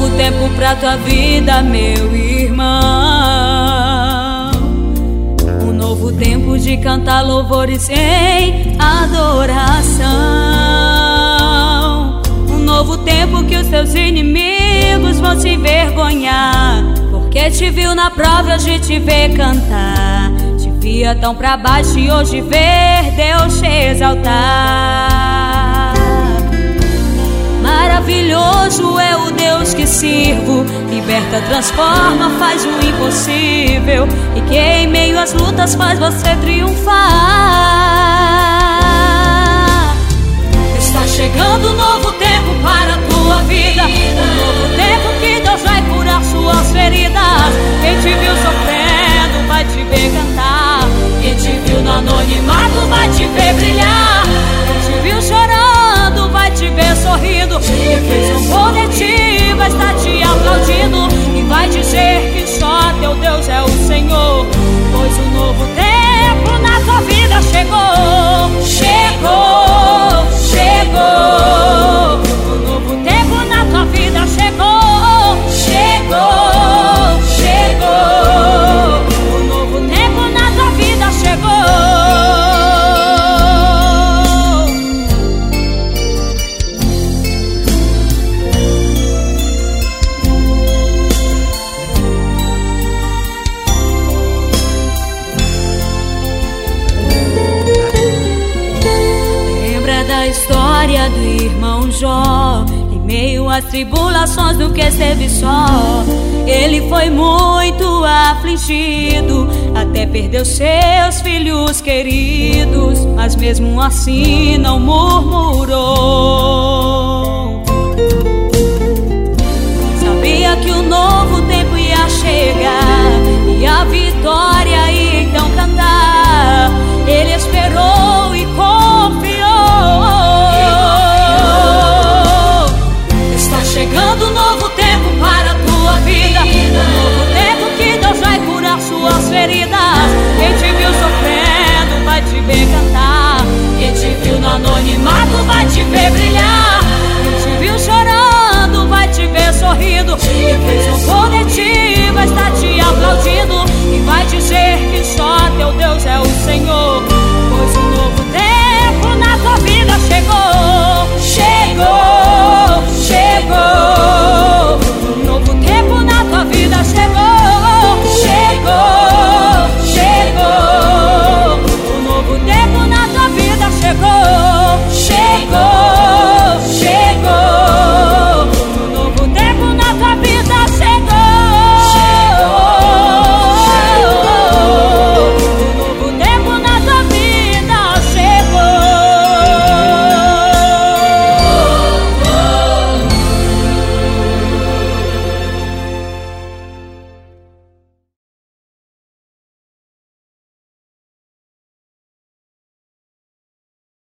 novo tempo pra tua vida, meu irmão. Um novo tempo de cantar louvores em adoração. Um novo tempo que os teus inimigos vão se envergonhar. Porque te viu na prova, hoje te vê cantar. Te via tão pra baixo e hoje ver Deus te exaltar. Maravilhoso é o Deus sirvo, liberta, transforma, faz o impossível e que em meio às lutas faz você triunfar. Está chegando um novo tempo para a tua vida, um novo tempo que Deus vai curar suas feridas. Quem te viu sofrendo vai te ver cantar, quem te viu no anonimato vai te ver brilhar, quem te viu chorando vai te ver sorrindo. E fez um te aplaudindo e vai dizer que da história do irmão Jó. Em meio às tribulações do que esteve só Ele foi muito afligido Até perdeu seus filhos queridos Mas mesmo assim não murmurou. Sabia que o novo tempo ia chegar E a vitória novo tempo para a tua vida.